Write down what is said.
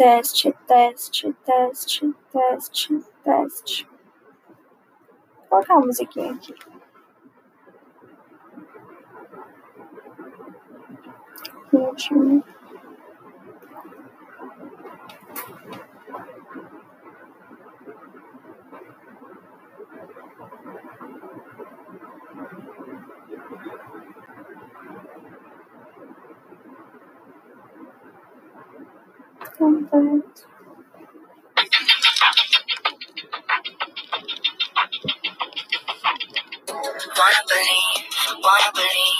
teste, teste, teste, teste, teste. Vou colocar uma musiquinha aqui. Último. sometimes. Bartleby, believe?